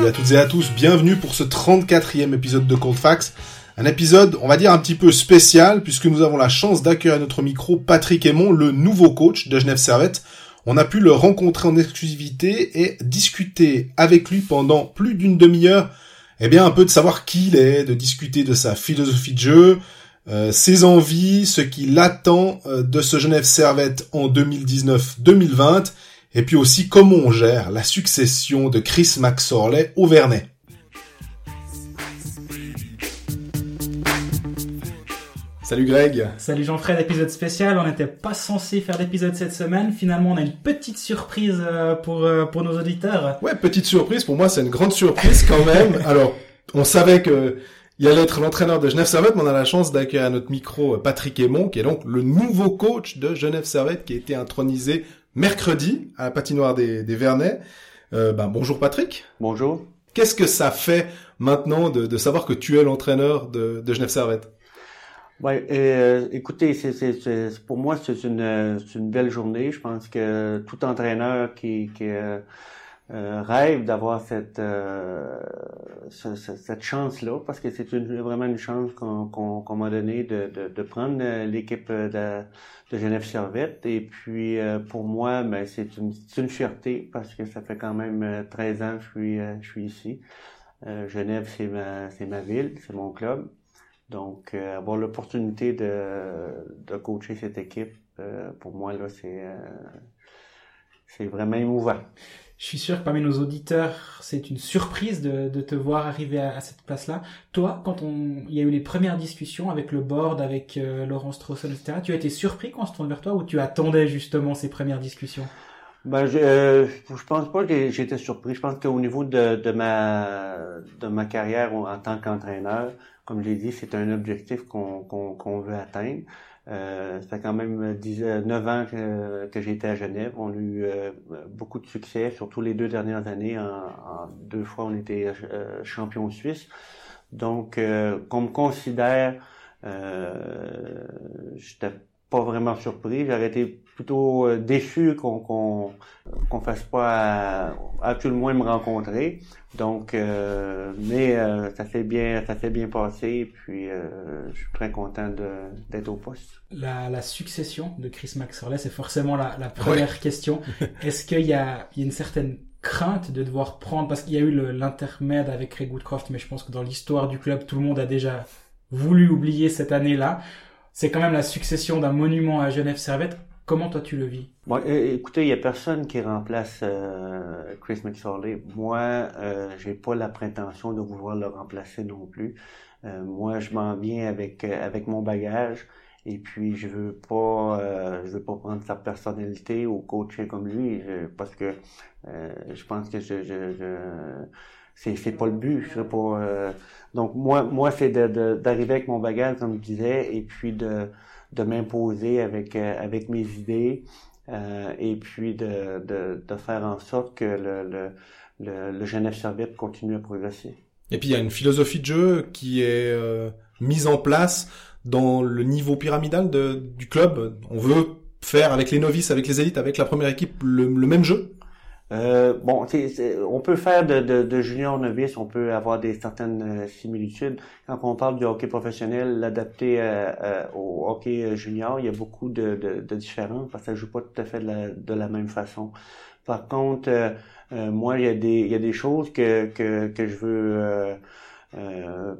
Salut à toutes et à tous, bienvenue pour ce 34e épisode de Coldfax. Un épisode, on va dire, un petit peu spécial, puisque nous avons la chance d'accueillir à notre micro Patrick Aymon, le nouveau coach de Genève Servette. On a pu le rencontrer en exclusivité et discuter avec lui pendant plus d'une demi-heure, eh bien, un peu de savoir qui il est, de discuter de sa philosophie de jeu, euh, ses envies, ce qu'il attend euh, de ce Genève Servette en 2019-2020, et puis aussi comment on gère la succession de Chris McSorley au Vernet. Salut Greg. Salut Jean-Fred, épisode spécial. On n'était pas censé faire d'épisode cette semaine. Finalement, on a une petite surprise euh, pour, euh, pour nos auditeurs. Ouais, petite surprise. Pour moi, c'est une grande surprise quand même. Alors, on savait que il allait être l'entraîneur de Genève Servette, mais on a la chance d'accueillir à notre micro Patrick Aymon, qui est donc le nouveau coach de Genève Servette, qui a été intronisé mercredi à la patinoire des, des Vernets. Euh, ben, bonjour Patrick. Bonjour. Qu'est-ce que ça fait maintenant de, de savoir que tu es l'entraîneur de, de Genève Servette? Ouais, euh, écoutez, c'est, c'est, pour moi c'est une, une belle journée. Je pense que tout entraîneur qui, qui euh, euh rêve d'avoir cette euh, cette chance-là, parce que c'est une, vraiment une chance qu'on, m'a donnée de, de, de prendre l'équipe de, de Genève Servette. Et puis pour moi, ben, c'est une, une fierté parce que ça fait quand même 13 ans que je suis je suis ici. Genève, c'est ma ma ville, c'est mon club. Donc, euh, avoir l'opportunité de, de coacher cette équipe, euh, pour moi, là, c'est, euh, c'est vraiment émouvant. Je suis sûr que parmi nos auditeurs, c'est une surprise de, de te voir arriver à, cette place-là. Toi, quand on, il y a eu les premières discussions avec le board, avec Laurence Trossen, etc., tu as été surpris quand on se tourne vers toi ou tu attendais justement ces premières discussions? Ben, je, je pense pas que j'étais surpris. Je pense qu'au niveau de, de ma de ma carrière en tant qu'entraîneur, comme j'ai dit, c'est un objectif qu'on qu'on veut atteindre. Euh, ça fait quand même 10, 9 ans que, que été à Genève. On a eu euh, beaucoup de succès, surtout les deux dernières années. En, deux fois, on était euh, champion suisse. Donc, euh, qu'on me considère, euh, j'étais pas vraiment surpris. J'aurais été plutôt euh, déçu qu'on qu'on qu'on fasse pas à, tout le moins me rencontrer. Donc, euh, mais euh, ça s'est bien ça s'est bien passé. Puis je suis très content d'être au poste. La, la succession de Chris Maxwell, c'est forcément la, la première question. Est-ce qu'il y a, il y a une certaine crainte de devoir prendre parce qu'il y a eu l'intermède avec Craig Woodcroft, mais je pense que dans l'histoire du club, tout le monde a déjà voulu oublier cette année-là c'est quand même la succession d'un monument à Genève Servette. Comment toi tu le vis? Écoutez, il y a personne qui remplace euh, Chris McSorley. Moi, euh, j'ai pas la prétention de vouloir le remplacer non plus. Euh, moi, je m'en viens avec avec mon bagage et puis je veux pas je veux pas prendre sa personnalité ou coacher comme lui parce que je pense que je, je, je c'est c'est pas le but. Je pas, donc moi, moi c'est d'arriver de, avec mon bagage, comme je disais, et puis de, de m'imposer avec, euh, avec mes idées, euh, et puis de, de, de, faire en sorte que le, le, le, le Genève Servette continue à progresser. Et puis il y a une philosophie de jeu qui est euh, mise en place dans le niveau pyramidal de, du club. On veut faire avec les novices, avec les élites, avec la première équipe le, le même jeu euh, bon, on peut faire de, de, de, junior novice, on peut avoir des certaines euh, similitudes. Quand on parle du hockey professionnel, l'adapter euh, au hockey junior, il y a beaucoup de, de, différences parce que ça joue pas tout à fait de la, même façon. Par contre, moi, il y a des choses que je veux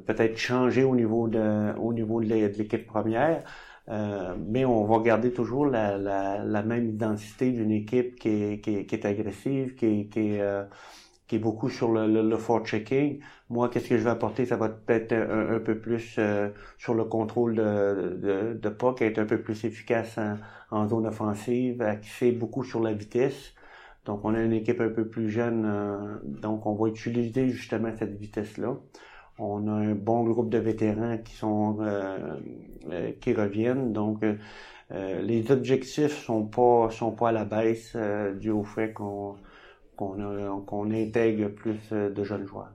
peut-être changer au niveau de au niveau de l'équipe première. Euh, mais on va garder toujours la, la, la même identité d'une équipe qui est, qui, qui est, agressive, qui, qui est, euh, qui est beaucoup sur le, le, le checking. Moi, qu'est-ce que je vais apporter? Ça va peut-être un, peu plus euh, sur le contrôle de, de, de puck, être un peu plus efficace en, en zone offensive, axé beaucoup sur la vitesse. Donc, on a une équipe un peu plus jeune, donc on va utiliser justement cette vitesse-là. On a un bon groupe de vétérans qui sont euh, euh, qui reviennent. Donc euh, les objectifs sont pas sont pas à la baisse dû au fait qu'on qu'on intègre plus de jeunes joueurs.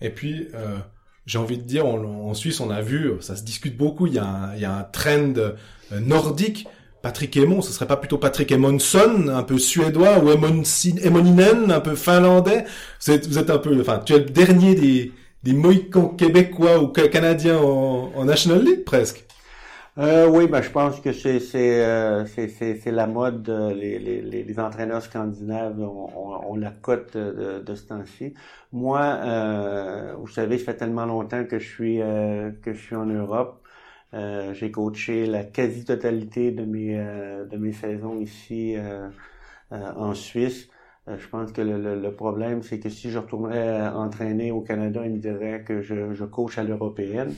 Et puis j'ai envie de dire, en, Suisse, on a vu, ça se discute beaucoup, il y a un, il y a un trend nordique Patrick Emon, ce serait pas plutôt Patrick Emonson, un peu suédois, ou Emoninen, un peu finlandais vous êtes, vous êtes un peu, enfin, tu es le dernier des, des Mohicans québécois ou canadiens en, en National League presque. Euh, oui, ben je pense que c'est c'est euh, c'est la mode. Les, les, les, entraîneurs scandinaves ont, la cote de, de ce temps-ci. Moi, euh, vous savez, ça fait tellement longtemps que je suis euh, que je suis en Europe. Euh, j'ai coaché la quasi-totalité de mes de mes saisons ici en Suisse. Je pense que le, le, problème, c'est que si je retournerais entraîner au Canada, ils me diraient que je, je coach à l'européenne.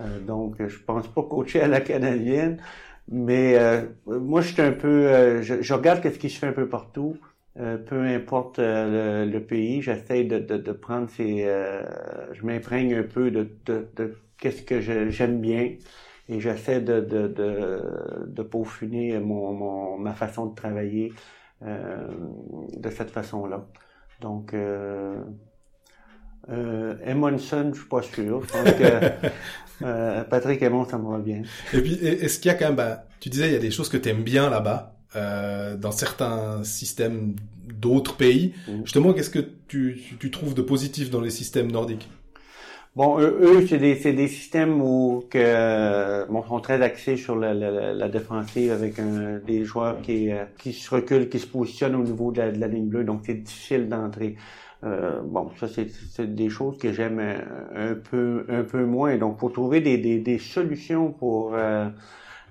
Euh, donc, je pense pas coacher à la canadienne, mais euh, moi, je suis un peu, euh, je, regarde ce qui se fait un peu partout. peu importe le, pays, j'essaie de, de, prendre ces, je m'imprègne un peu de, de, qu'est-ce que j'aime bien et j'essaie de, de, de, de peaufiner mon, mon, ma façon de travailler de cette façon-là. Donc, euh, Emonson, je suis pas sûr. Je pense que euh, Patrick Emon, ça me va bien. Et puis, est-ce qu'il y a quand même, bah, tu disais, il y a des choses que tu aimes bien là-bas, euh, dans certains systèmes d'autres pays. Mm. Justement, qu'est-ce que tu, tu, trouves de positif dans les systèmes nordiques? Bon, eux, c'est des, des systèmes où que bon, sont très axés sur la, la, la défensive avec un, des joueurs qui, euh, qui se reculent, qui se positionnent au niveau de la, de la ligne bleue, donc c'est difficile d'entrer. Euh, bon, ça c'est des choses que j'aime un, peu un peu moins. Donc, pour trouver des, des, des solutions pour euh,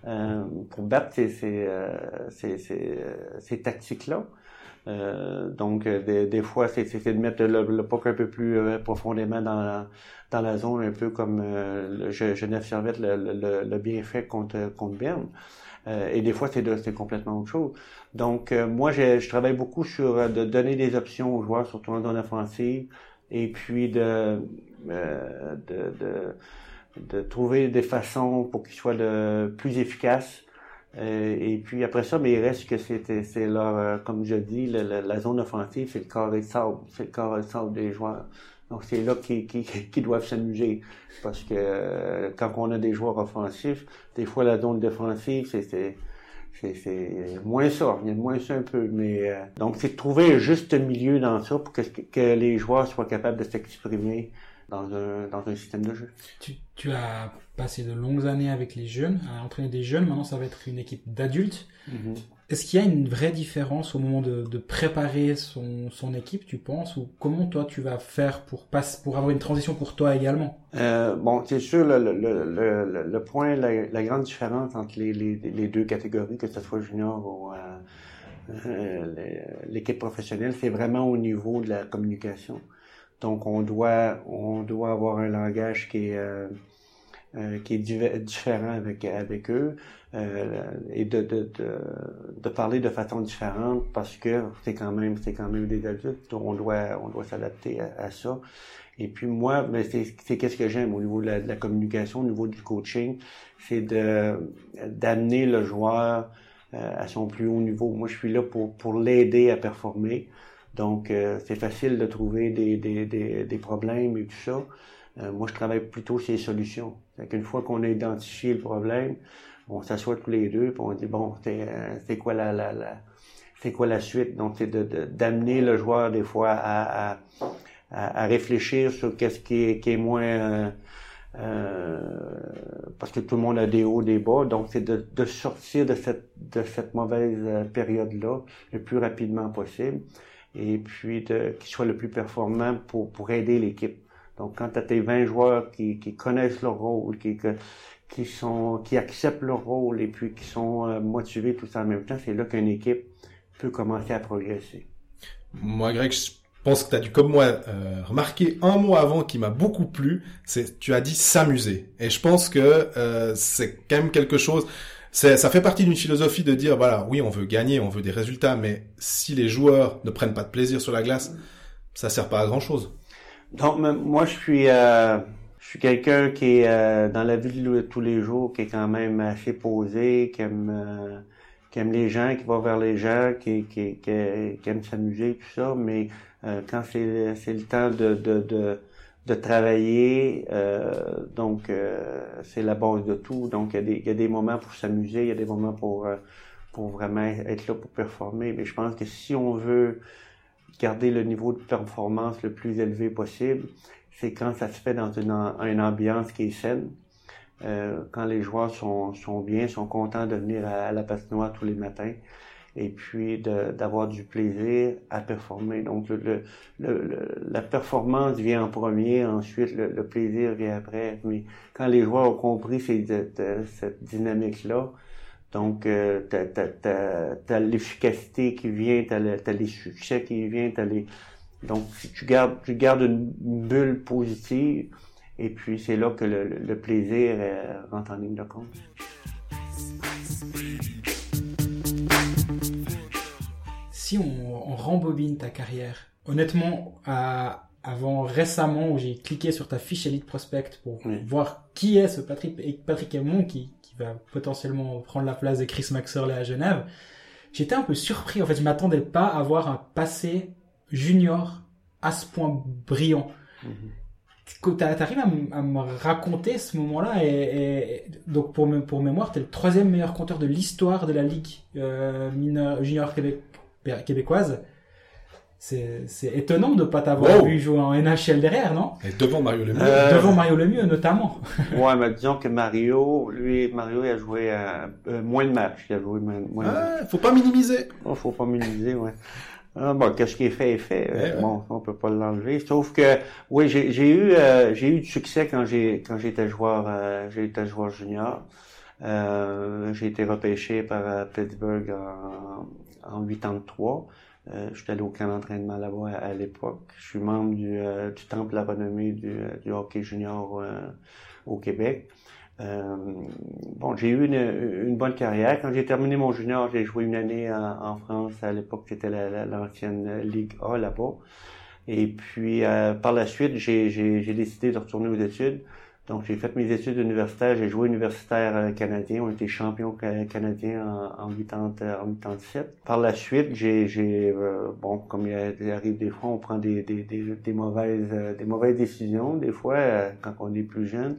euh pour battre ces ces, euh, ces, ces, ces tactiques-là. Euh, donc, des, des fois, c'est de mettre le, le un peu plus profondément dans dans la zone, un peu comme le Genève Servette le, le, le bien fait contre, contre Berne. Euh, et des fois, c'est complètement autre chose. Donc, euh, moi, je, je, travaille beaucoup sur euh, de donner des options aux joueurs, surtout en zone offensive, et puis de, de, de, de, trouver des façons pour qu'ils soient plus efficaces. et puis après ça, mais il reste que c'est leur, comme je dis, la, zone offensive, c'est le carré de sable, c'est le carré de sable des joueurs. Donc c'est là qu'ils qui, doivent s'amuser. Parce que euh, quand on a des joueurs offensifs, des fois la zone défensive, c'est c'est moins ça, il y a moins ça un peu. Mais euh, donc c'est de trouver un juste milieu dans ça pour que, que les joueurs soient capables de s'exprimer dans un, dans un système de jeu. Tu, tu as passé de longues années avec les jeunes, à entraîner des jeunes, maintenant ça va être une équipe d'adultes. Mm-hmm. Est-ce qu'il y a une vraie différence au moment de, préparer son, équipe, tu penses, ou comment toi tu vas faire pour avoir une transition pour toi également? Euh, Bon, c'est sûr le, point, la, grande différence entre les, deux catégories, que ce soit junior ou euh, euh l'équipe professionnelle, c'est vraiment au niveau de la communication. Donc on doit on doit avoir un langage qui est euh, euh, qui est différent avec avec eux euh, et de, de, de, de, parler de façon différente parce que c'est quand même c'est quand même des adultes on doit on doit s'adapter à, ça. Et puis moi ben c'est qu'est-ce que j'aime au niveau de la, communication au niveau du coaching c'est de d'amener le joueur euh, à son plus haut niveau. Moi je suis là pour pour l'aider à performer. Donc euh, c'est facile de trouver des, des, des, des problèmes et tout ça euh, moi, je travaille plutôt sur les solutions. Une fois qu'on a identifié le problème, on s'assoit tous les deux puis on dit bon, c'est euh, quoi la, la, la c'est quoi la suite? Donc, c'est d'amener le joueur des fois à, à, à, réfléchir sur qu'est-ce qui est, qui est moins euh, euh, parce que tout le monde a des hauts, des bas. Donc, c'est de, de, sortir de cette de cette mauvaise période-là le plus rapidement possible et puis de qu'il soit le plus performant pour pour aider l'équipe. Donc, quand tu as tes 20 joueurs qui, qui connaissent leur rôle, qui, qui, sont, qui acceptent leur rôle et puis qui sont euh, motivés tout ça en même temps, c'est là qu'une équipe peut commencer à progresser. Moi, Greg, je pense que tu as dû, comme moi, euh, remarquer un mot avant qui m'a beaucoup plu, c'est tu as dit s'amuser. Et je pense que euh, c'est quand même quelque chose... Ça fait partie d'une philosophie de dire, voilà, oui, on veut gagner, on veut des résultats, mais si les joueurs ne prennent pas de plaisir sur la glace, ça sert pas à grand-chose. Donc, moi, je suis, euh, je suis quelqu'un qui est euh, dans la vie de tous les jours, qui est quand même assez posé, qui aime, euh, qui aime les gens, qui va vers les gens, qui, qui, qui, aime s'amuser, tout ça. Mais quand c'est, c'est le temps de, de, de, de travailler. donc, c'est la base de tout. Donc, il y a des, il y a des moments pour s'amuser, il y a des moments pour, pour vraiment être là pour performer. Mais je pense que si on veut garder le niveau de performance le plus élevé possible, c'est quand ça se fait dans une, ambiance qui est saine. Euh, quand les joueurs sont, sont bien, sont contents de venir à, la patinoire tous les matins et puis d'avoir du plaisir à performer. Donc la performance vient en premier, ensuite le, plaisir vient après. Mais quand les joueurs ont compris cette dynamique-là, donc, euh, tu as, l'efficacité qui vient, tu as, les succès qui viennent, t'as les... Donc, si tu gardes, tu gardes une bulle positive, et puis c'est là que le, plaisir euh, rentre en ligne de compte. Si on, rembobine ta carrière, honnêtement, avant récemment où j'ai cliqué sur ta fiche Elite Prospect pour voir qui est ce Patrick, Patrick Aymon qui, va potentiellement prendre la place de Chris Maxwell à Genève. J'étais un peu surpris. En fait, je m'attendais pas à avoir un passé junior à ce point brillant. Mm-hmm. T'arrives à, à, me raconter ce moment-là et, donc pour, pour mémoire, t'es le troisième meilleur compteur de l'histoire de la ligue euh, junior québécoise c'est étonnant de ne pas t'avoir vu jouer en NHL derrière, non? Et devant Mario Lemieux. Euh... Devant Mario Lemieux, notamment. ouais, mais disons que Mario, lui, Mario, il a joué euh, euh, moins de matchs. Il a joué moins, moins ah, faut pas minimiser. Oh, faut pas minimiser, ouais. Ah, bon, qu'est-ce qui est fait est fait. Euh, bon, on peut pas l'enlever. Sauf que, oui, j'ai eu, j'ai eu du succès quand j'ai, quand j'étais joueur, j'ai été joueur junior. j'ai été repêché par Pittsburgh en, en 83. Euh, je suis allé au camp d'entraînement là-bas à, l'époque. Je suis membre du, euh, du Temple à la renommée du, euh, du hockey junior au Québec. bon, j'ai eu une, une, bonne carrière. Quand j'ai terminé mon junior, j'ai joué une année en, France. À l'époque, c'était l'ancienne Ligue A là-bas. Et puis, par la suite, j'ai décidé de retourner aux études. Donc, j'ai fait mes études universitaires, j'ai joué universitaire euh, canadien, on était champion canadien en, en, 80, en 87. Par la suite, j'ai, j'ai euh, bon, comme il arrive des fois, on prend des, mauvaises, euh, des mauvaises décisions, des fois, quand on est plus jeune.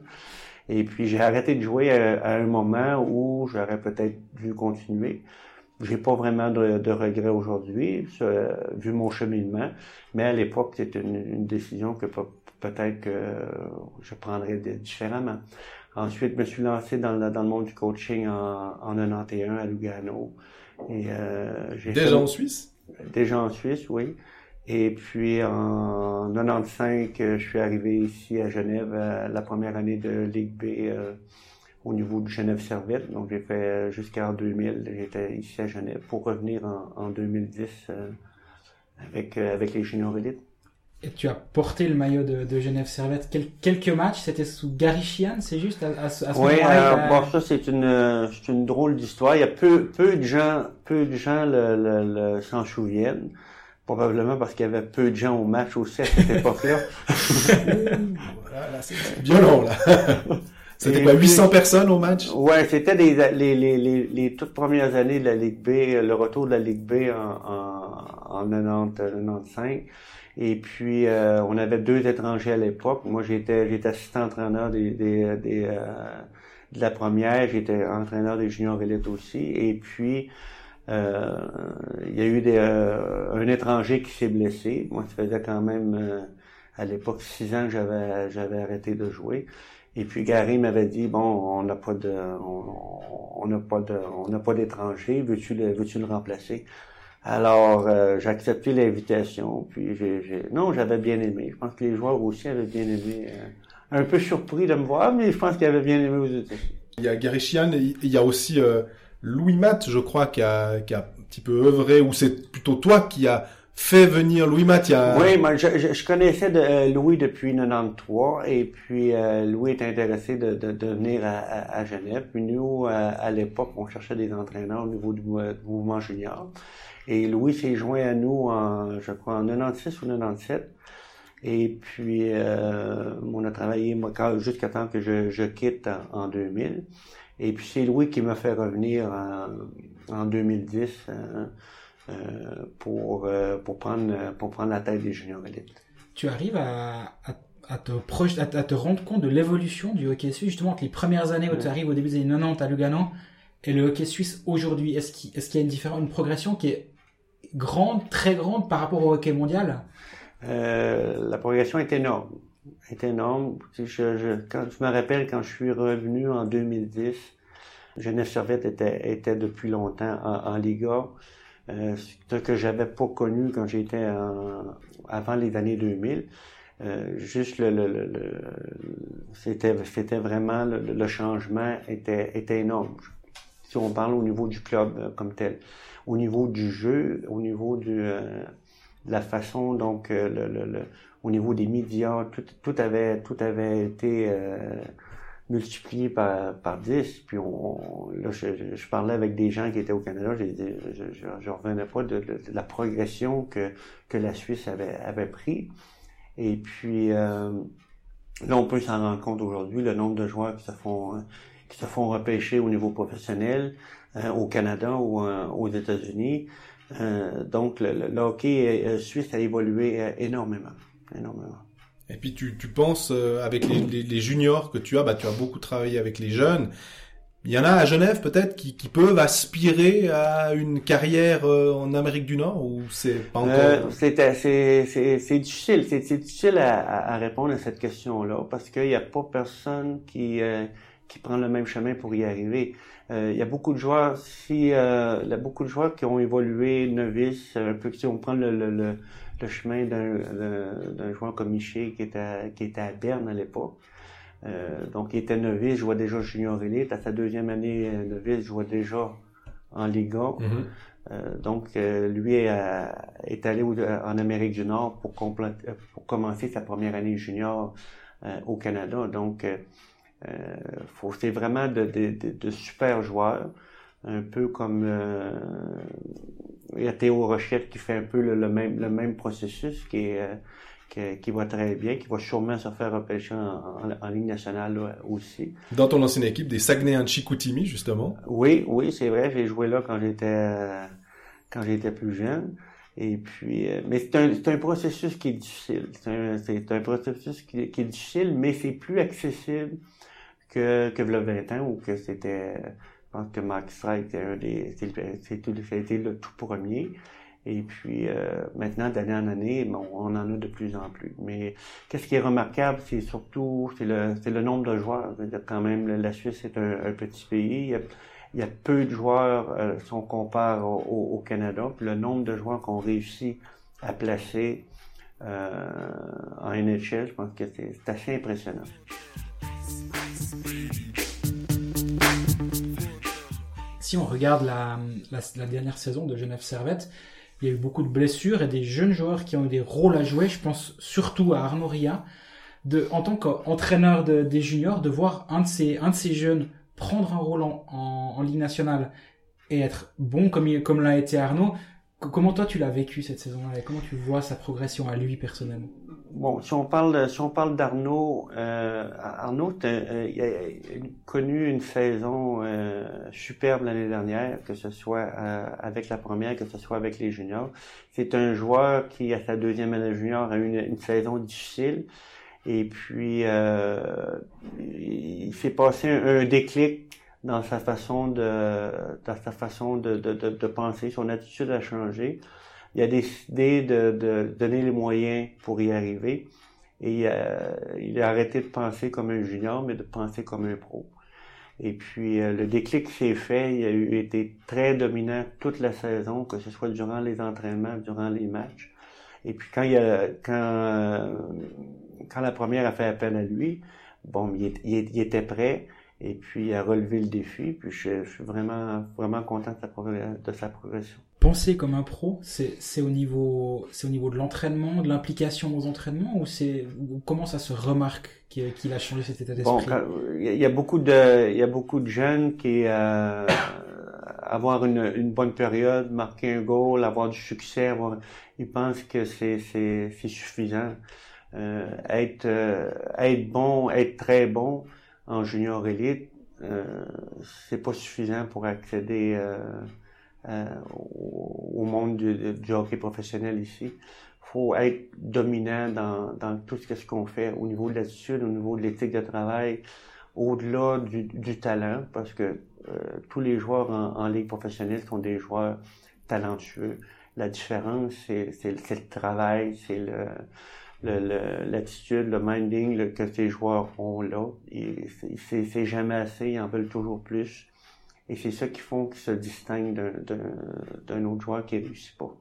Et puis, j'ai arrêté de jouer à, un moment où j'aurais peut-être dû continuer. J'ai pas vraiment de, de regrets aujourd'hui, vu mon cheminement, mais à l'époque, c'était une, une décision que peut-être que je prendrais différemment. Ensuite, je me suis lancé dans le, dans le monde du coaching en, en 91 à Lugano. Et, euh, déjà en Suisse? Déjà en Suisse, oui. Et puis en 95, je suis arrivé ici à Genève euh, la première année de Ligue B euh, au niveau du Genève Servette. Donc j'ai fait jusqu'en 2000, j'étais ici à Genève pour revenir en, en 2010 avec, avec les juniors élites. Et tu as porté le maillot de, de Genève Servette. quelques matchs, c'était sous Gary Sheehan, c'est juste à, à, ce Oui, euh, bon, ça c'est une, c'est une drôle d'histoire. Il y a peu, peu de gens, peu de gens le, le, le s'en souviennent. Probablement parce qu'il y avait peu de gens au match aussi à cette époque-là. voilà, c'est violent là. C'était quoi, 800 personnes au match? Ouais, c'était les, les, les, les, les toutes premières années de la Ligue B, le retour de la Ligue B en, en, en 90, 95. Et puis, euh, on avait deux étrangers à l'époque. Moi, j'étais, j'étais assistant entraîneur des, des, euh, de la première. J'étais entraîneur des juniors élites aussi. Et puis, euh, il y a eu des, un étranger qui s'est blessé. Moi, ça faisait quand même, à l'époque, six ans que j'avais, j'avais arrêté de jouer. Et puis Gary m'avait dit bon, on n'a pas de, on n'a pas de, on n'a pas d'étranger. Veux-tu le, veux-tu le remplacer alors, euh, j'ai accepté l'invitation, puis j'ai, non, j'avais bien aimé. Je pense que les joueurs aussi avaient bien aimé. Euh, un peu surpris de me voir, mais je pense qu'ils avaient bien aimé aux États-Unis. Il y a Gary Chian, il y a aussi euh, Louis Matt, je crois, qui a, qui a un petit peu œuvré, ou c'est plutôt toi qui a fait venir Louis Matt. Oui, moi, je, je, connaissais de, Louis depuis 93, et puis Louis est intéressé de, de, de venir à, à, Genève. Puis nous, à l'époque, on cherchait des entraîneurs au niveau du mouvement junior. Et Louis s'est joint à nous en, je crois, en 96 ou 97. Et puis, euh, on a travaillé jusqu'à temps que je, je quitte en, 2000. Et puis, c'est Louis qui m'a fait revenir en, en 2010 euh, euh, pour, euh, pour, prendre, pour prendre la tête des juniors élites. Tu arrives à, à, à te projeter, à, te rendre compte de l'évolution du hockey suisse, justement, que les premières années où tu arrives au début des années 90 à Lugano et le hockey suisse aujourd'hui, est-ce qu'il y a une progression qui est grande, très grande par rapport au hockey mondial? Euh, La progression est énorme, est énorme. Je, quand, je me rappelle quand je suis revenu en 2010, Genève Servette était, depuis longtemps en, en Liga. Euh, ce que j'avais pas connu quand j'étais avant les années 2000. Euh, juste le, c'était vraiment le, changement était énorme. Si on parle au niveau du club euh, comme tel, au niveau du jeu, au niveau euh, de la façon donc le, au niveau des médias, tout, avait été multiplié par, par 10. Puis là, je, parlais avec des gens qui étaient au Canada, je, je, je, revenais pas de, la progression que, la Suisse avait, avait pris. Et puis euh, là, on peut s'en rendre compte aujourd'hui, le nombre de joueurs qui se font qui se font repêcher au niveau professionnel euh, au Canada ou euh, aux États-Unis. donc le, le, hockey suisse a évolué énormément, énormément. Et puis tu, tu penses euh, avec les, les, les, juniors que tu as, bah tu as beaucoup travaillé avec les jeunes. Il y en a à Genève peut-être qui, qui peuvent aspirer à une carrière euh, en Amérique du Nord ou c'est pas encore. Euh, c'est c'est difficile, c'est difficile à, à, répondre à cette question-là parce qu'il n'y a pas personne qui euh, qui prend le même chemin pour y arriver. il y a beaucoup de joueurs, si il y a beaucoup de joueurs qui ont évolué novice, un peu si on prend le, le le chemin d'un joueur comme Miché qui était, qui était à Berne à l'époque. Euh, donc, il était novice, je vois déjà junior élite. À sa deuxième année euh, novice, je vois déjà en Liga. Mm-hmm. euh, donc, euh, lui est, est allé en Amérique du Nord pour, pour commencer sa première année junior au Canada. Donc, faut, c'est vraiment de, de, de, de, super joueurs, un peu comme il y a Théo Rochette qui fait un peu le, même, le même processus, qui, est, euh, qui, va très bien, qui va sûrement se faire repêcher en, en, ligne nationale aussi. Dans ton ancienne équipe des Saguenay en Chicoutimi, justement. Oui, oui, c'est vrai, j'ai joué là quand j'étais quand j'étais plus jeune. Et puis, euh, mais c'est un, un processus qui est difficile. C'est un, un, processus qui, qui, est difficile, mais c'est plus accessible que, que le 20 ans où que c'était je pense que Max Strike, c'est été le tout premier. Et puis euh, maintenant, d'année en année, bon, on en a de plus en plus. Mais qu'est-ce qui est remarquable, c'est surtout c'est le, le nombre de joueurs. Quand même, la Suisse est un, petit pays. Il y, a, peu de joueurs euh, si on compare au, au, Canada. Puis le nombre de joueurs qu'on réussit à placer euh, en NHL, je pense que c'est assez impressionnant. Si on regarde la, dernière saison de Genève Servette, il y a eu beaucoup de blessures et des jeunes joueurs qui ont eu des rôles à jouer. Je pense surtout à Arnaud Ria, en tant qu'entraîneur de, des juniors, de voir un de ces, jeunes prendre un rôle en, Ligue nationale et être bon comme l'a été Arnaud. Comment toi tu l'as vécu cette saison-là et comment tu vois sa progression à lui personnellement? Bon, si on parle si on parle d'Arnaud, euh, Arnaud euh, il a connu une saison euh, superbe l'année dernière, que ce soit euh, avec la première, que ce soit avec les juniors. C'est un joueur qui à sa deuxième année junior a eu une, saison difficile et puis il s'est passé un déclic dans sa façon de dans sa façon de, de, de, penser, son attitude a changé. Il a décidé de, de donner les moyens pour y arriver et euh, il a arrêté de penser comme un junior, mais de penser comme un pro. Et puis euh, le déclic s'est fait, il a eu, été très dominant toute la saison, que ce soit durant les entraînements, durant les matchs. Et puis quand il a, quand quand la première a fait appel à lui, bon, il, il était prêt et puis à relever le défi. Puis je, je suis vraiment vraiment content de sa, de sa progression. Penser comme un pro, c'est c'est au niveau c'est au niveau de l'entraînement, de l'implication aux entraînements ou c'est comment ça se remarque qu'il a changé cet état d'esprit? Bon, il y a beaucoup de il y a beaucoup de jeunes qui euh, avoir une, une bonne période, marquer un goal, avoir du succès, avoir, ils pensent que c'est c'est c'est suffisant. Euh, être euh, être bon, être très bon, en junior élite, euh, c'est pas suffisant pour accéder euh, au, monde du, hockey professionnel ici. faut être dominant dans, dans tout ce qu'on fait au niveau de l'attitude, au niveau de l'éthique de travail, au-delà du, du, talent, parce que euh, tous les joueurs en, en, ligue professionnelle sont des joueurs talentueux. La différence, c'est, c'est, le travail, c'est le, l'attitude, le, minding que ces joueurs ont là. C'est, jamais assez, ils en veulent toujours plus. Et c'est ça qui font qu'ils se distinguent d'un autre joueur qui réussit pas.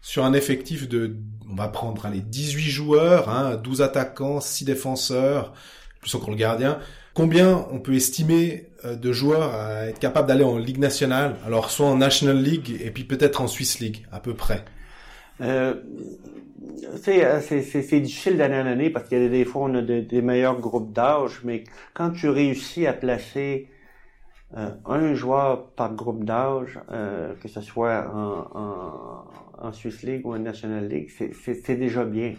Sur un effectif de, on va prendre les 18 joueurs, hein, 12 attaquants, 6 défenseurs, plus encore le gardien, combien on peut estimer euh, de joueurs à être capables d'aller en Ligue nationale, alors soit en National League et puis peut-être en Swiss League, à peu près? Euh c'est difficile d'année en année parce qu'il y a des fois on a des meilleurs groupes d'âge, mais quand tu réussis à placer euh, un joueur par groupe d'âge, euh, que ce soit en, en, en, Swiss League ou en National League, c'est déjà bien.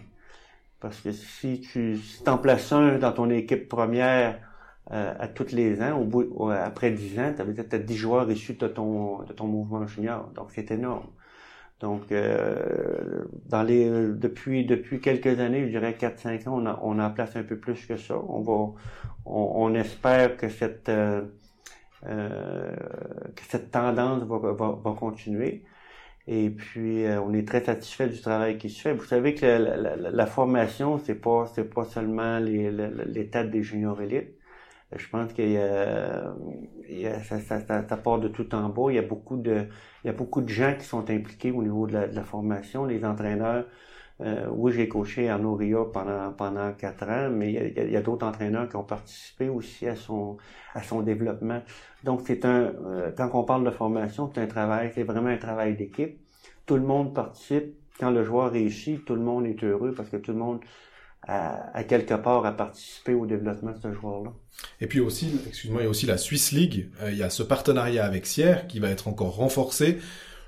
Parce que si tu si en places un dans ton équipe première euh, à tous les ans, au bout, après 10 ans, tu avais peut-être 10 joueurs issus de ton, de ton mouvement junior. Donc, c'est énorme. Donc, euh, dans les, depuis, depuis quelques années, je dirais 4-5 ans, on a, on a placé un peu plus que ça. On va, on, espère que cette, euh, euh, que cette tendance va, va, va continuer. Et puis, on est très satisfait du travail qui se fait. Vous savez que la, la, la formation, c'est pas, c'est pas seulement les, les, têtes des juniors élites je pense qu'il y a, il y a ça, ça, ça, part de tout en bas. Il y a beaucoup de, il y a beaucoup de gens qui sont impliqués au niveau de la, formation, les entraîneurs. Euh, oui, j'ai coaché Arnaud Ria pendant pendant quatre ans, mais il y a, d'autres entraîneurs qui ont participé aussi à son à son développement. Donc c'est un euh, quand on parle de formation, c'est un travail, c'est vraiment un travail d'équipe. Tout le monde participe. Quand le joueur réussit, tout le monde est heureux parce que tout le monde à, quelque part à participer au développement de ce joueur-là. Et puis aussi, excuse-moi, il y a aussi la Swiss League. Euh, il y a ce partenariat avec Sierre qui va être encore renforcé.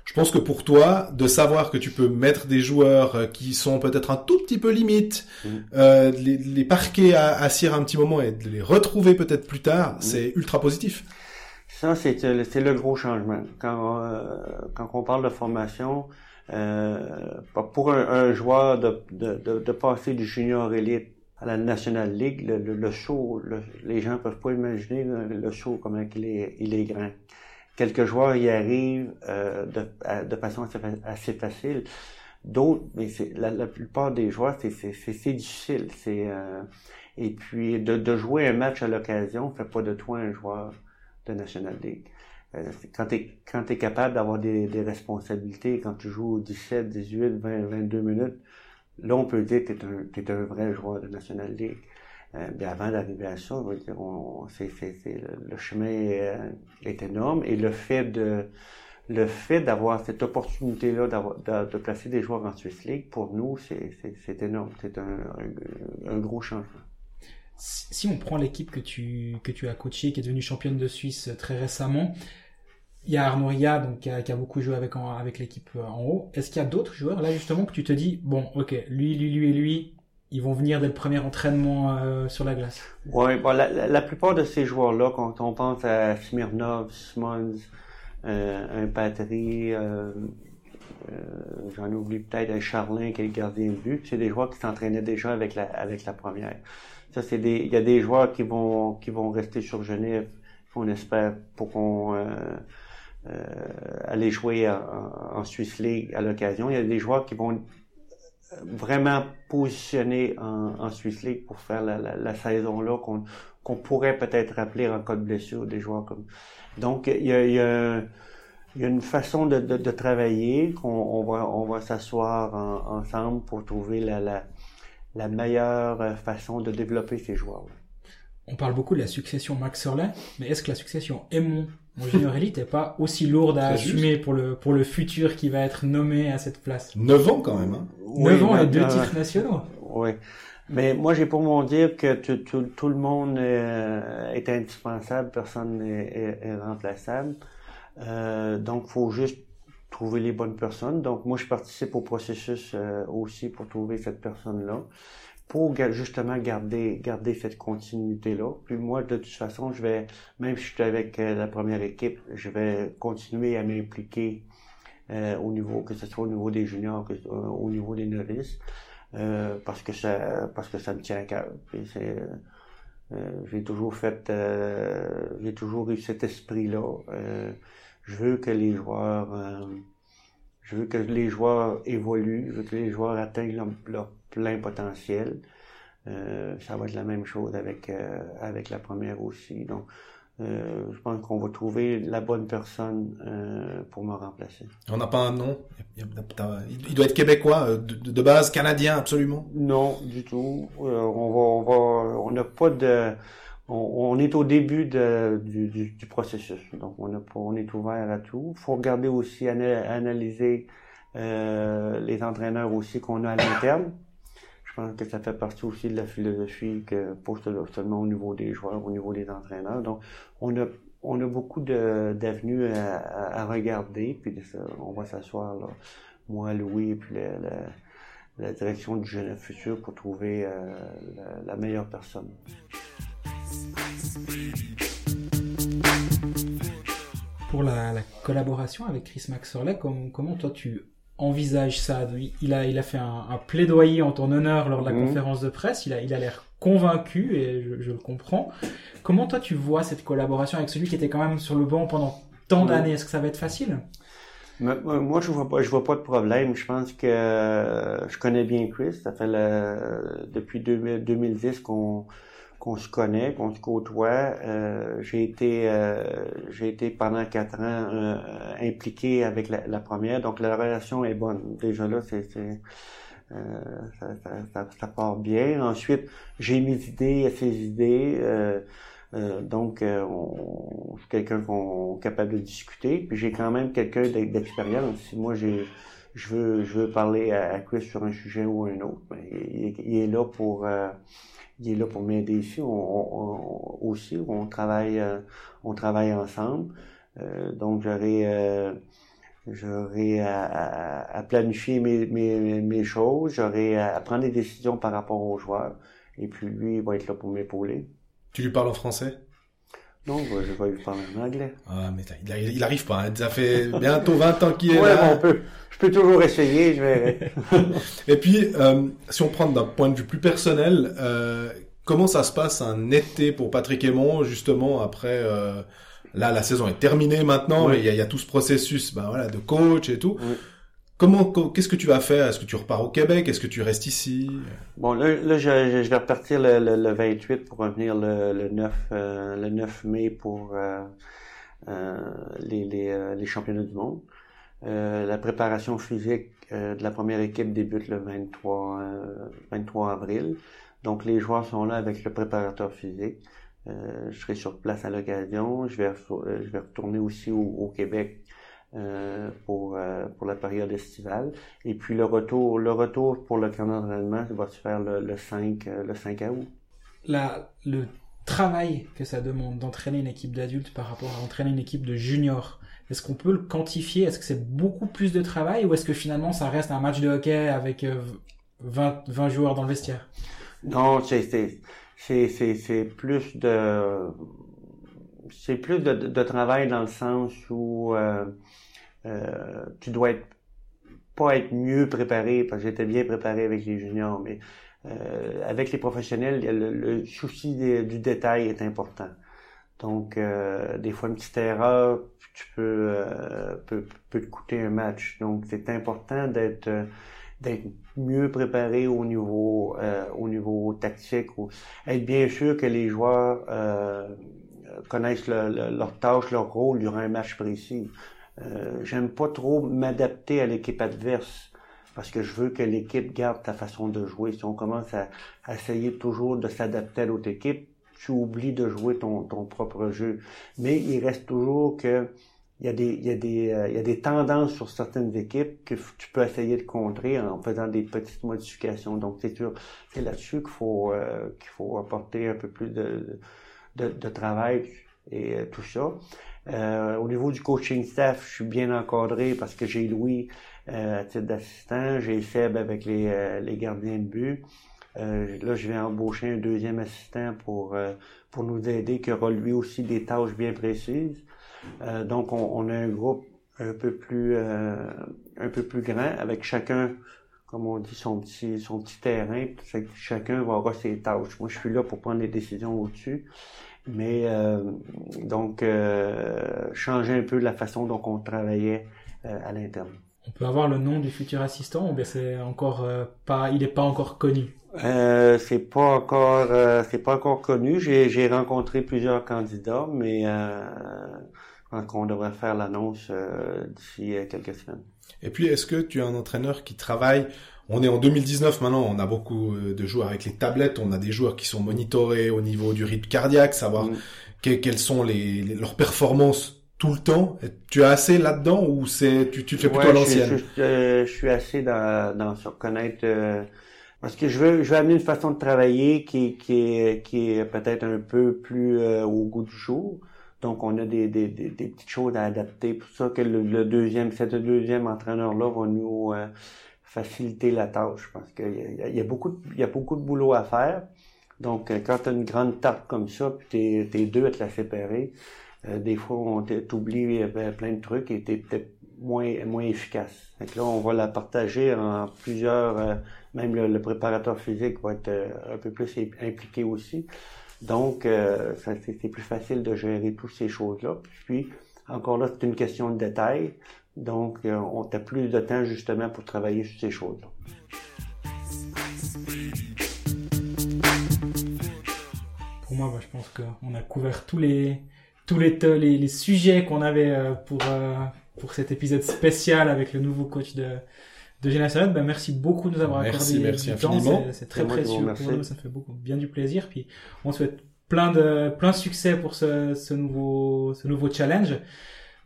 Je pense que pour toi, de savoir que tu peux mettre des joueurs euh, qui sont peut-être un tout petit peu limites, mm. euh, les, les, parquer à, à Sierre un petit moment et de les retrouver peut-être plus tard, mm. c'est ultra positif. Ça, c'est le gros changement. Quand, euh, quand on parle de formation, euh, pour un, joueur de, de, de, passer du junior élite à la National League, le, le, show, les gens peuvent pas imaginer le, show comment il est, il est grand. Quelques joueurs y arrivent euh, de, de façon assez, facile. D'autres, mais la, la, plupart des joueurs, c'est, difficile. Euh, et puis de, de jouer un match à l'occasion fait pas de toi un joueur de National League. Euh, quand tu es, quand es capable d'avoir des, des, responsabilités, quand tu joues 17, 18, 20, 22 minutes, là, on peut dire que tu es, un vrai joueur de National League. Euh, avant d'arriver à ça, on, c'est, le, chemin euh, est énorme et le fait de le fait d'avoir cette opportunité-là de, de, placer des joueurs en Swiss League, pour nous, c'est, énorme. C'est un, un, gros changement. Si on prend l'équipe que tu, que tu as coachée, qui est devenue championne de Suisse très récemment, il y a Arnaud Ria, donc, qui a, beaucoup joué avec, avec l'équipe euh, en haut. Est-ce qu'il y a d'autres joueurs, là, justement, que tu te dis, bon, ok, lui, lui, lui et lui, ils vont venir dès le premier entraînement euh, sur la glace? Oui, bon, la, la, plupart de ces joueurs-là, quand on pense à Smirnov, Simons, euh, un Patry, euh, euh, j'en oublie peut-être un Charlin qui est le gardien de but, c'est des joueurs qui s'entraînaient déjà avec la, avec la première. Ça, c'est des, il y a des joueurs qui vont, qui vont rester sur Genève, on espère, pour qu'on, euh, aller jouer en, en Swiss League à l'occasion. Il y a des joueurs qui vont vraiment positionner en, en Swiss League pour faire la, la, la saison là qu'on qu'on pourrait peut-être rappeler en cas de blessure des joueurs comme donc il y a, il y a, il y a une façon de, de, de travailler qu'on on va on va s'asseoir ensemble pour trouver la, la, la meilleure façon de développer ces joueurs -là. on parle beaucoup de la succession Max Sorley mais est-ce que la succession Aimon mon junior élite n'est pas aussi lourde à assumer pour le, pour le futur qui va être nommé à cette place? 9 ans quand même. Hein. 9 ans et deux titres nationaux. Oui. Mais moi, j'ai pour mon dire que tout, tout, le monde est, est, indispensable, personne n'est est, remplaçable. Euh, donc, faut juste trouver les bonnes personnes. Donc, moi, je participe au processus euh, aussi pour trouver cette personne-là. pour justement garder garder cette continuité là. Puis moi de toute façon, je vais même si je suis avec euh, la première équipe, je vais continuer à m'impliquer euh, au niveau que ce soit au niveau des juniors, que, euh, au niveau des novices, parce que ça parce que ça me tient à cœur. j'ai toujours fait j'ai toujours eu cet esprit là. Je veux que les joueurs je veux que les joueurs évoluent, je veux que les joueurs atteignent leur plein potentiel. Euh, ça va être la même chose avec euh, avec la première aussi. Donc, euh, je pense qu'on va trouver la bonne personne pour me remplacer. On n'a pas un nom Il doit être québécois, de, base canadien absolument Non, du tout. on va, on va, on n'a pas de. On, est au début de, du, du, processus, donc on, a, on est ouvert à tout. Il faut regarder aussi, analyser les entraîneurs aussi qu'on a à l'interne je pense que ça fait partie aussi de la philosophie que pas seulement au niveau des joueurs, au niveau des entraîneurs. Donc, on a on a beaucoup d'avenues à, regarder, puis on va s'asseoir moi, Louis, et puis la, direction du Genève Futur pour trouver euh, la, meilleure personne. Pour la, collaboration avec Chris Maxorley, comment toi tu envisage ça? Il a, il a fait un, plaidoyer en ton honneur lors de la mhm. conférence de presse. Il a, il a l'air convaincu et je, le comprends. Comment toi tu vois cette collaboration avec celui qui était quand même sur le banc pendant tant d'années? Est-ce que ça va être facile? Moi, je vois pas, je vois pas de problème. Je pense que je connais bien Chris. Ça fait depuis 2010 qu'on qu'on se connaît, qu'on se côtoie. Euh, j'ai été euh, j'ai été pendant quatre ans euh, impliqué avec la, première, donc la relation est bonne. Déjà là, c'est euh, ça, ça, ça, part bien. Ensuite, j'ai mes idées, ses idées. Euh, donc, on, je suis quelqu'un qu'on est capable de discuter. Puis j'ai quand même quelqu'un d'expérience. Si moi j'ai je veux je veux parler à, Chris sur un sujet ou un autre, il, est là pour il est là pour m'aider ici. On, aussi, on travaille, euh, on travaille ensemble. Euh, donc j'aurai, euh, j'aurai à, planifier mes, mes, mes choses, j'aurai à, prendre des décisions par rapport aux joueurs. Et puis lui, il va être là pour m'épauler. Tu lui parles en français? Non, je vais lui parler en anglais. Ah, mais il, il arrive pas. Hein. Ça fait bientôt 20 ans qu'il est ouais, là. on peut, je peux toujours essayer. Je vais... Et puis, euh, si on prend d'un point de vue plus personnel, euh, comment ça se passe un été pour Patrick Aymon, justement, après... Euh, là, la saison est terminée maintenant, mais il y, a, tout ce processus ben, voilà, de coach et tout. Comment, qu'est-ce que tu vas faire? Est-ce que tu repars au Québec? Est-ce que tu restes ici? Bon, là, là je, vais repartir le, le, 28 pour revenir le, le 9 euh, le 9 mai pour euh, euh, les, les, euh, championnats du monde. la préparation physique de la première équipe débute le 23 23 avril. Donc les joueurs sont là avec le préparateur physique. je serai sur place à l'occasion. Je vais je vais retourner aussi au, au Québec euh, pour euh, pour la période estivale. Et puis le retour le retour pour le camp d'entraînement va se faire le, le 5 euh, le 5 août. La, le travail que ça demande d'entraîner une équipe d'adultes par rapport à entraîner une équipe de juniors, est-ce qu'on peut le quantifier? Est-ce que c'est beaucoup plus de travail ou est-ce que finalement ça reste un match de hockey avec 20, 20 joueurs dans le vestiaire? Non, c'est c'est c'est c'est plus de c'est plus de, de, travail dans le sens où euh, euh, tu dois être pas être mieux préparé parce que j'étais bien préparé avec les juniors, mais euh, avec les professionnels, le, souci du détail est important. Donc, euh, des fois, une petite erreur, tu peux, euh, te coûter un match. Donc, c'est important d'être d'être mieux préparé au niveau au niveau tactique, ou être bien sûr que les joueurs connaissent leur tâche, leur rôle durant un match précis. Euh, j'aime pas trop m'adapter à l'équipe adverse parce que je veux que l'équipe garde ta façon de jouer. Si on commence à, essayer toujours de s'adapter à l'autre équipe, tu oublies de jouer ton, ton propre jeu. Mais il reste toujours que il y a des il y a des euh, il y a des tendances sur certaines équipes que tu peux essayer de contrer en faisant des petites modifications. Donc c'est c'est là-dessus qu'il faut euh, qu'il faut apporter un peu plus de, de travail et tout ça. Euh, au niveau du coaching staff, je suis bien encadré parce que j'ai Louis euh, à titre d'assistant, j'ai Seb avec les, euh, les gardiens de but. là, je vais embaucher un deuxième assistant pour pour nous aider, qui aura lui aussi des tâches bien précises. donc, on, on, a un groupe un peu plus un peu plus grand avec chacun comme on dit, son petit, son petit terrain. Chacun va avoir ses tâches. Moi, je suis là pour prendre les décisions au-dessus. Mais euh, donc, euh, changer un peu la façon dont on travaillait euh, à l'interne. On peut avoir le nom du futur assistant ou bien c'est encore euh, pas, il n'est pas encore connu? Euh, c'est pas encore, c'est pas encore connu. J'ai, j'ai rencontré plusieurs candidats, mais euh, on devrait faire l'annonce d'ici quelques semaines. Et puis, est-ce que tu as un entraîneur qui travaille on est en 2019 maintenant, on a beaucoup euh, de joueurs avec les tablettes, on a des joueurs qui sont monitorés au niveau du rythme cardiaque, savoir mm. quelles sont les, leurs performances tout le temps. Tu as assez là-dedans ou c'est tu, tu fais plutôt à l'ancienne? je, euh, je, suis assez dans, dans se reconnaître euh, parce que je veux je veux amener une façon de travailler qui qui est qui est peut-être un peu plus au goût du jour. Donc, on a des, des, des, petites choses à adapter. Pour ça que le, deuxième, cette deuxième entraîneur-là va nous euh, faciliter la tâche parce qu'il y y, y a beaucoup de boulot à faire. Donc, euh, quand tu as une grande tarte comme ça, puis t'es, deux à te la séparer, euh, des fois, on t'oublie plein de trucs et t'es peut-être moins, moins efficace. Donc là, on va la partager en plusieurs, même le, le, préparateur physique va être un peu plus impliqué aussi. Donc, euh, c'est plus facile de gérer toutes ces choses-là. Puis, encore là, c'est une question de détail. Donc, euh, on a plus de temps justement pour travailler sur ces choses-là. Pour moi, bah, je pense qu'on a couvert tous les tous les, les, les sujets qu'on avait euh, pour pour cet épisode spécial avec le nouveau coach de de Génération ben merci beaucoup de nous avoir accordé merci du temps. C'est très précieux pour nous, ça fait beaucoup bien du plaisir. Puis on souhaite plein de plein de succès pour ce, ce nouveau ce nouveau challenge.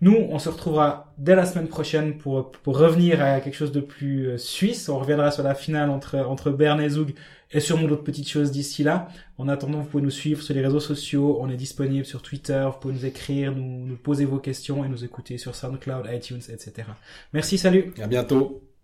Nous, on se retrouvera dès la semaine prochaine pour, pour revenir à quelque chose de plus euh, suisse. On reviendra sur la finale entre, entre Bern et Zug et sûrement d'autres petites choses d'ici là. En attendant, vous pouvez nous suivre sur les réseaux sociaux. On est disponible sur Twitter. Vous pouvez nous écrire, nous, nous poser vos questions et nous écouter sur SoundCloud, iTunes, etc. Merci, salut. À bientôt.